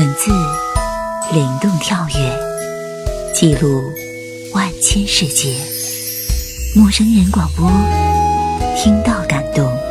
文字灵动跳跃，记录万千世界。陌生人广播，听到感动。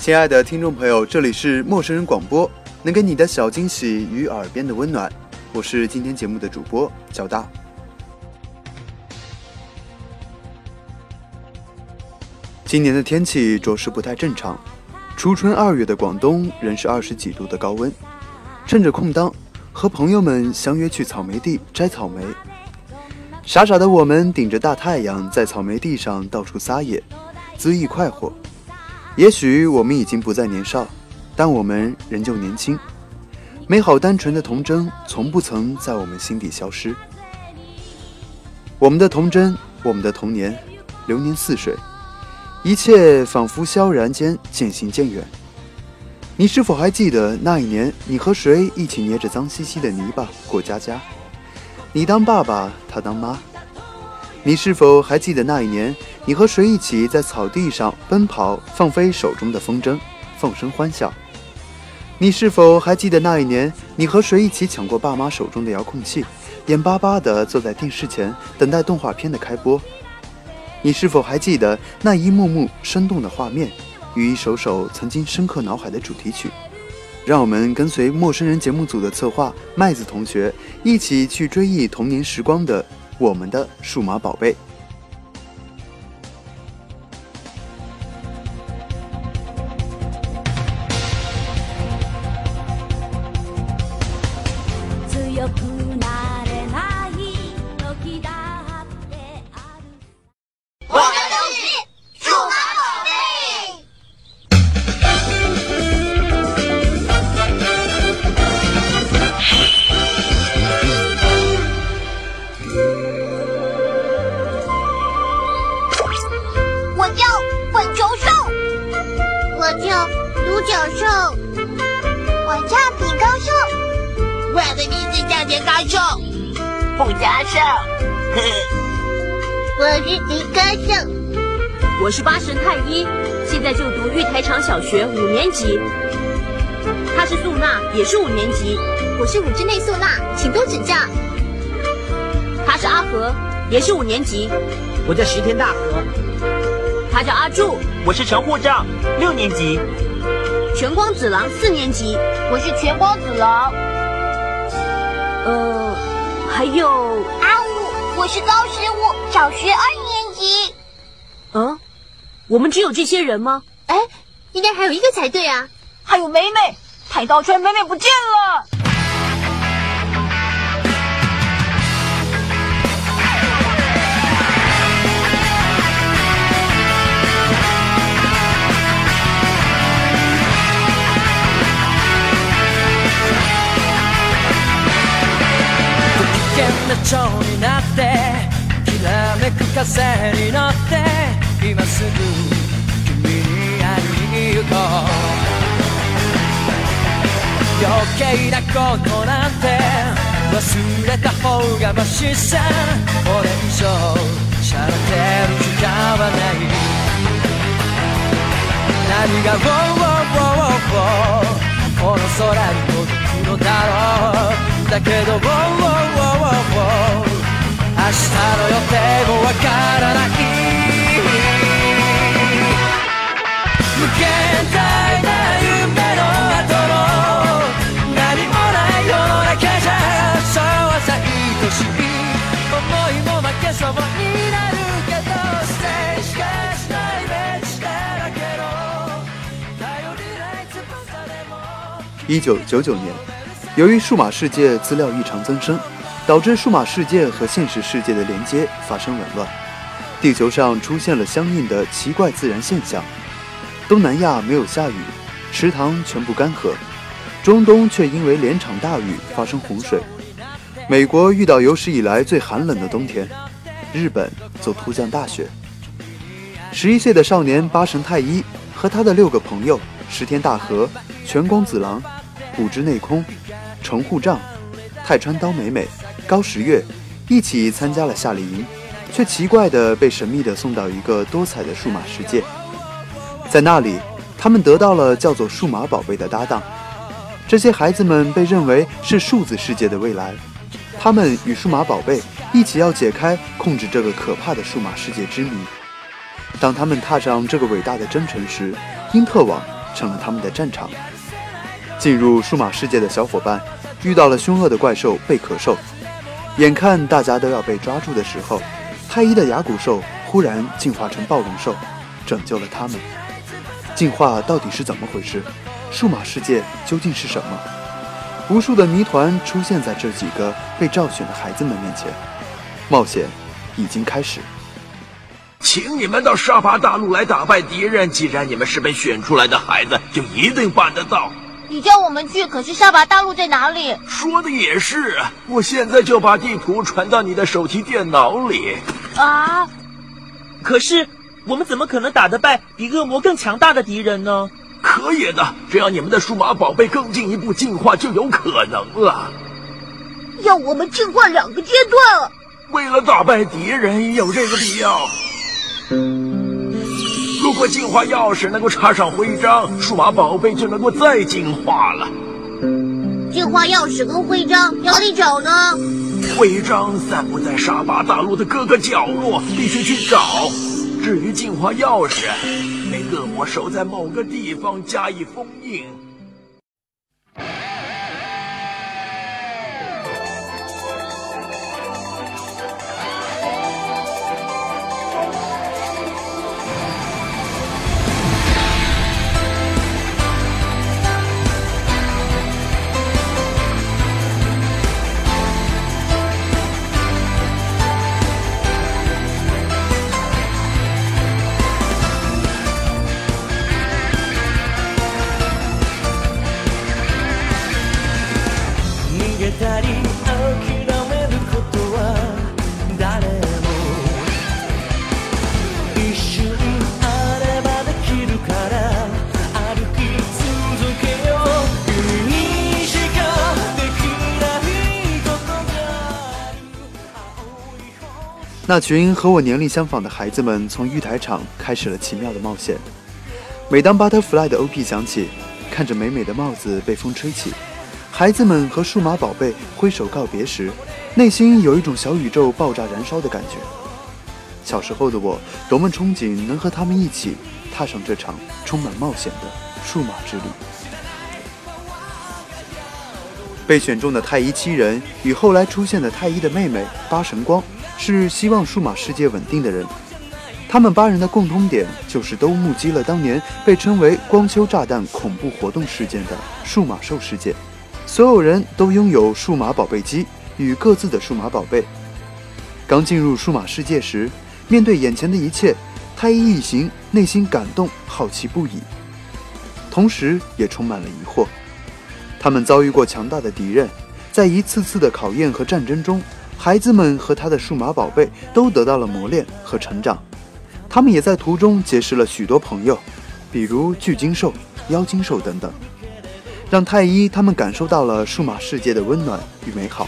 亲爱的听众朋友，这里是陌生人广播，能给你的小惊喜与耳边的温暖。我是今天节目的主播小大。今年的天气着实不太正常，初春二月的广东仍是二十几度的高温。趁着空档，和朋友们相约去草莓地摘草莓。傻傻的我们顶着大太阳，在草莓地上到处撒野，恣意快活。也许我们已经不再年少，但我们仍旧年轻。美好单纯的童真，从不曾在我们心底消失。我们的童真，我们的童年，流年似水，一切仿佛萧然间渐行渐远。你是否还记得那一年，你和谁一起捏着脏兮兮的泥巴过家家？你当爸爸，他当妈。你是否还记得那一年，你和谁一起在草地上奔跑，放飞手中的风筝，放声欢笑？你是否还记得那一年，你和谁一起抢过爸妈手中的遥控器，眼巴巴地坐在电视前等待动画片的开播？你是否还记得那一幕幕生动的画面，与一首首曾经深刻脑海的主题曲？让我们跟随陌生人节目组的策划麦子同学，一起去追忆童年时光的我们的数码宝贝。是迪哥兽，我是八神太一，现在就读玉台场小学五年级。他是素娜，也是五年级。我是五之内素娜，请多指教。他是阿和，也是五年级。我叫石田大和，他叫阿柱，我是陈护丈，六年级。全光子郎四年级。我是全光子郎，呃，还有，阿五，我是高十五，小学二年级。嗯，我们只有这些人吗？哎，应该还有一个才对啊。还有美美，太刀圈美美不见了。蝶になってきらめく風に乗って今すぐ君に会いに行こう。余計なことなんて忘れた方がマシさ。これ以上しゃれてる時間はない。何が「ウォーウォーウォーウォー。この空に届くのだろう。だけど「ウォーウォーウォーウォーウォー明日の予定もわからない無限大な夢の後の。何もない世の中じゃ。そうはさ愛しい思いも負けそうになる。けどステージしかしないベンチだらけど頼りない翼でも一九九九年，由于数码世界资料异常增生，导致数码世界和现实世界的连接发生紊乱，地球上出现了相应的奇怪自然现象。东南亚没有下雨，池塘全部干涸；中东却因为连场大雨发生洪水。美国遇到有史以来最寒冷的冬天，日本则突降大雪。十一岁的少年八神太一和他的六个朋友石田大和、全光子郎、五之内空、城户丈、泰川刀美美、高石月一起参加了夏令营，却奇怪地被神秘地送到一个多彩的数码世界。在那里，他们得到了叫做数码宝贝的搭档。这些孩子们被认为是数字世界的未来，他们与数码宝贝一起要解开控制这个可怕的数码世界之谜。当他们踏上这个伟大的征程时，因特网成了他们的战场。进入数码世界的小伙伴遇到了凶恶的怪兽贝壳兽，眼看大家都要被抓住的时候，太一的牙骨兽忽然进化成暴龙兽，拯救了他们。进化到底是怎么回事？数码世界究竟是什么？无数的谜团出现在这几个被召选的孩子们面前。冒险已经开始。请你们到沙巴大陆来打败敌人。既然你们是被选出来的孩子，就一定办得到。你叫我们去，可是沙巴大陆在哪里？说的也是，我现在就把地图传到你的手提电脑里。啊！可是我们怎么可能打得败比恶魔更强大的敌人呢？可以的，只要你们的数码宝贝更进一步进化，就有可能了。要我们进化两个阶段？为了打败敌人，有这个必要。如果进化钥匙能够插上徽章，数码宝贝就能够再进化了。进化钥匙跟徽章哪里找呢？徽章散布在沙巴大陆的各个角落，必须去找。至于进化钥匙，被恶魔守在某个地方加以封印。那群和我年龄相仿的孩子们从玉台场开始了奇妙的冒险。每当 Butterfly 的 OP 响起，看着美美的帽子被风吹起，孩子们和数码宝贝挥手告别时，内心有一种小宇宙爆炸燃烧的感觉。小时候的我，多么憧憬能和他们一起踏上这场充满冒险的数码之旅。被选中的太一七人与后来出现的太一的妹妹八神光，是希望数码世界稳定的人。他们八人的共通点就是都目击了当年被称为“光丘炸弹”恐怖活动事件的数码兽事件。所有人都拥有数码宝贝机与各自的数码宝贝。刚进入数码世界时，面对眼前的一切，太一一行内心感动、好奇不已，同时也充满了疑惑。他们遭遇过强大的敌人，在一次次的考验和战争中，孩子们和他的数码宝贝都得到了磨练和成长。他们也在途中结识了许多朋友，比如巨鲸兽、妖精兽等等，让太一他们感受到了数码世界的温暖与美好。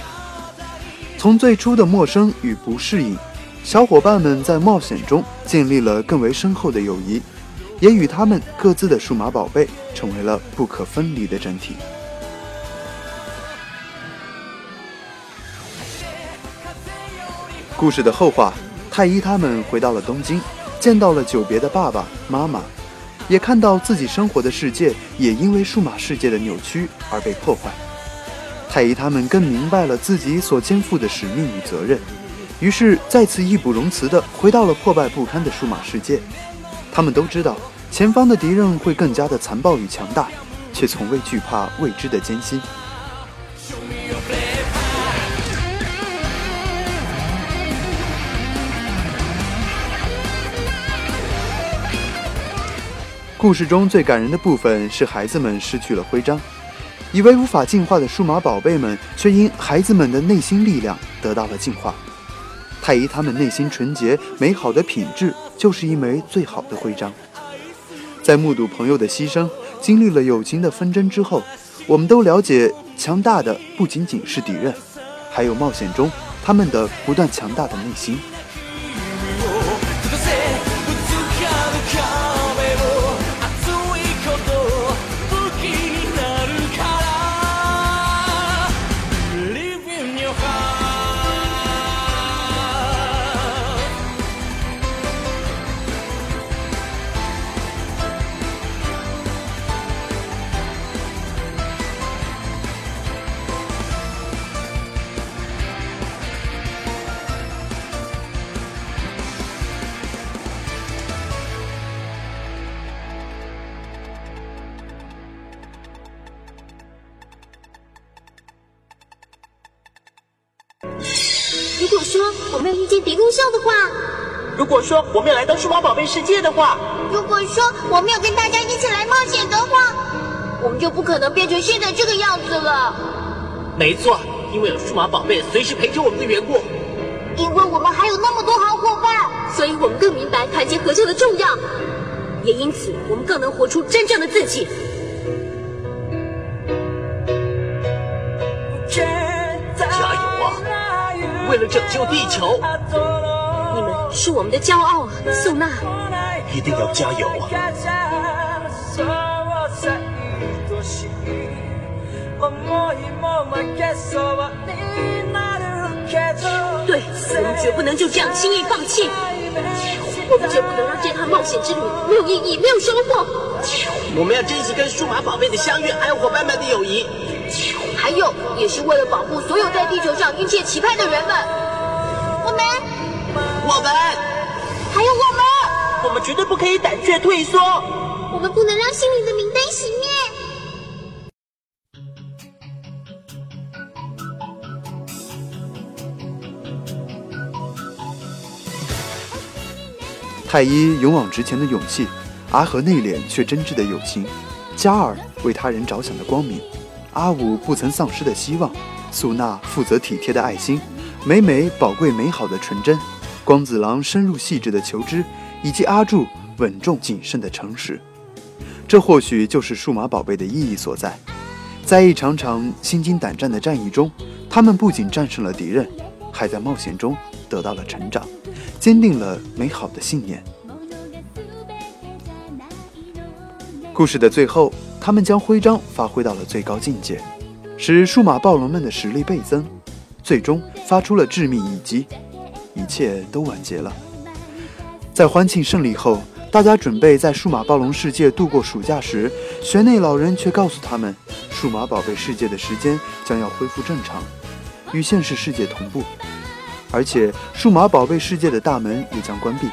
从最初的陌生与不适应，小伙伴们在冒险中建立了更为深厚的友谊，也与他们各自的数码宝贝成为了不可分离的整体。故事的后话，太一他们回到了东京，见到了久别的爸爸妈妈，也看到自己生活的世界也因为数码世界的扭曲而被破坏。太一他们更明白了自己所肩负的使命与责任，于是再次义不容辞地回到了破败不堪的数码世界。他们都知道前方的敌人会更加的残暴与强大，却从未惧怕未知的艰辛。故事中最感人的部分是孩子们失去了徽章，以为无法进化的数码宝贝们，却因孩子们的内心力量得到了进化。太一他们内心纯洁美好的品质，就是一枚最好的徽章。在目睹朋友的牺牲，经历了友情的纷争之后，我们都了解，强大的不仅仅是敌人，还有冒险中他们的不断强大的内心。我们要遇见狄公校的话，如果说我们要来到数码宝贝世界的话，如果说我们要跟大家一起来冒险的话，我们就不可能变成现在这个样子了。没错，因为有数码宝贝随时陪着我们的缘故。因为我们还有那么多好伙伴，所以我们更明白团结合作的重要，也因此我们更能活出真正的自己。为了拯救地球，你们是我们的骄傲啊，素娜。一定要加油啊！对，我们绝不能就这样轻易放弃。我们绝不能让这趟冒险之旅没有意义、没有收获。我们要珍惜跟数码宝贝的相遇，还有伙伴们的友谊。还有，也是为了保护所有在地球上殷切期盼的人们。我们，我们，还有我们，我们绝对不可以胆怯退缩。我们不能让心里的明灯熄灭。太一勇往直前的勇气，阿和内敛却真挚的友情，嘉尔为他人着想的光明，阿武不曾丧失的希望，素娜负责体贴的爱心，美美宝贵美好的纯真，光子郎深入细致的求知，以及阿柱稳重谨慎的诚实。这或许就是数码宝贝的意义所在。在一场场心惊胆战的战役中，他们不仅战胜了敌人，还在冒险中得到了成长。坚定了美好的信念。故事的最后，他们将徽章发挥到了最高境界，使数码暴龙们的实力倍增，最终发出了致命一击，一切都完结了。在欢庆胜利后，大家准备在数码暴龙世界度过暑假时，玄内老人却告诉他们，数码宝贝世界的时间将要恢复正常，与现实世界同步。而且，数码宝贝世界的大门也将关闭。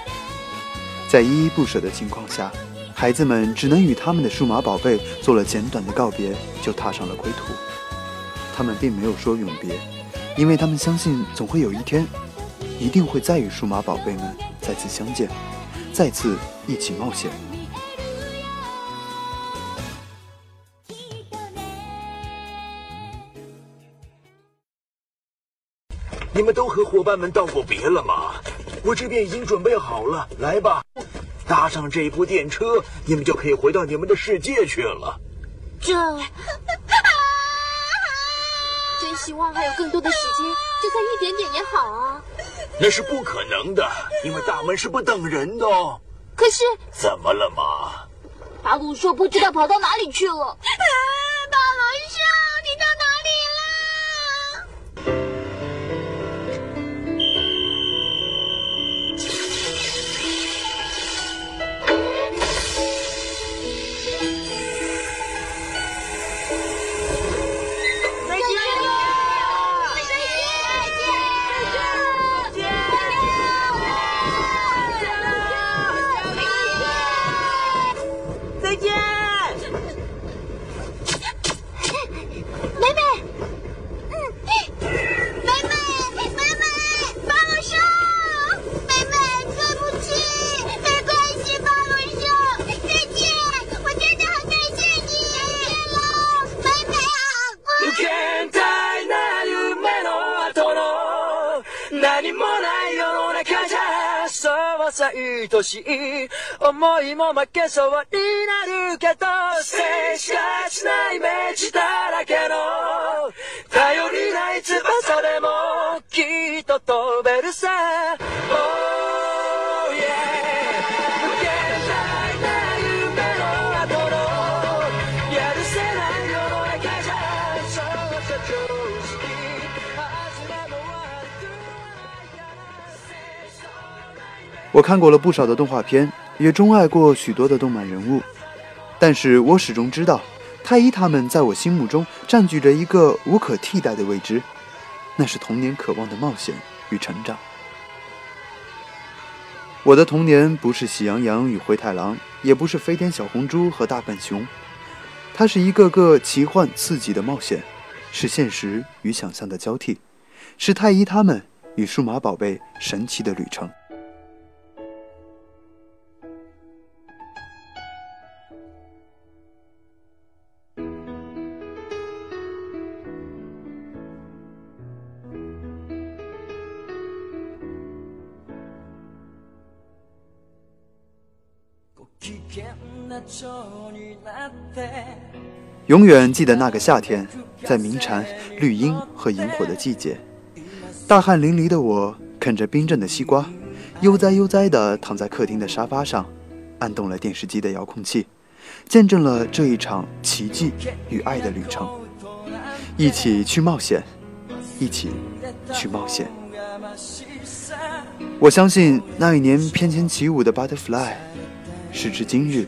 在依依不舍的情况下，孩子们只能与他们的数码宝贝做了简短的告别，就踏上了归途。他们并没有说永别，因为他们相信总会有一天，一定会再与数码宝贝们再次相见，再次一起冒险。你们都和伙伴们道过别了吗？我这边已经准备好了，来吧，搭上这部电车，你们就可以回到你们的世界去了。这，真希望还有更多的时间，就算一点点也好啊。那是不可能的，因为大门是不等人的哦。可是，怎么了嘛？巴鲁说不知道跑到哪里去了。大龙兄，你到哪そうさ愛しい思いも負けそうになるけど静しがちなイメージだらけの頼りない翼でもきっと飛べるさ。Oh yeah 我看过了不少的动画片，也钟爱过许多的动漫人物，但是我始终知道，太一他们在我心目中占据着一个无可替代的位置，那是童年渴望的冒险与成长。我的童年不是喜羊羊与灰太狼，也不是飞天小红猪和大笨熊，它是一个个奇幻刺激的冒险，是现实与想象的交替，是太一他们与数码宝贝神奇的旅程。永远记得那个夏天，在鸣蝉、绿荫和萤火的季节，大汗淋漓的我啃着冰镇的西瓜，悠哉悠哉地躺在客厅的沙发上，按动了电视机的遥控器，见证了这一场奇迹与爱的旅程。一起去冒险，一起去冒险。我相信那一年翩跹起舞的 Butterfly，时至今日，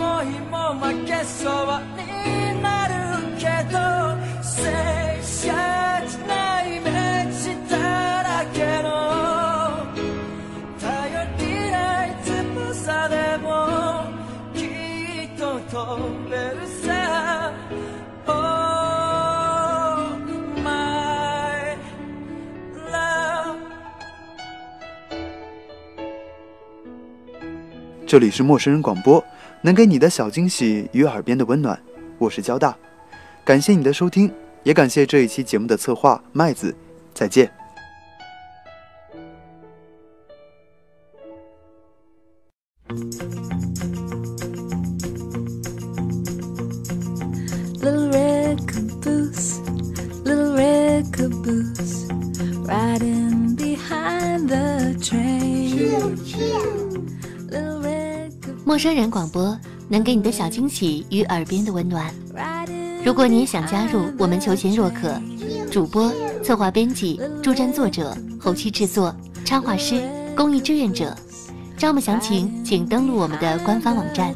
思いも負けそうになるけど静寂なイメージだらけの頼りない翼でもきっと飛べるさ Oh my love 这里是陌生人广播，能给你的小惊喜与耳边的温暖。我是交大，感谢你的收听，也感谢这一期节目的策划麦子。再见。陌生人广播能给你的小惊喜与耳边的温暖。如果你也想加入，我们求贤若渴。主播、策划、编辑、助战作者、后期制作、插画师、公益志愿者，招募详情请登录我们的官方网站。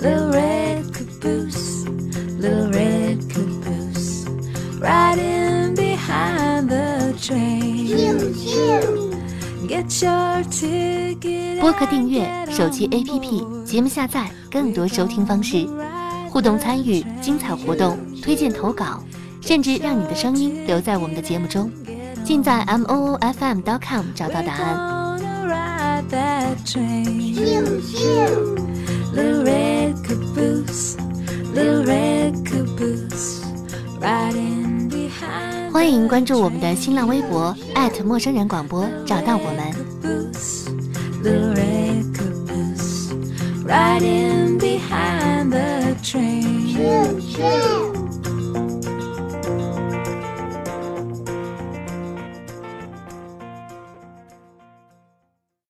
Little red 播客订阅、手机 APP、节目下载，更多收听方式，互动参与、精彩活动、推荐投稿，甚至让你的声音留在我们的节目中，尽在 m o o f m com 找到答案。Riding behind 欢迎关注我们的新浪微博陌生人广播，找到我们。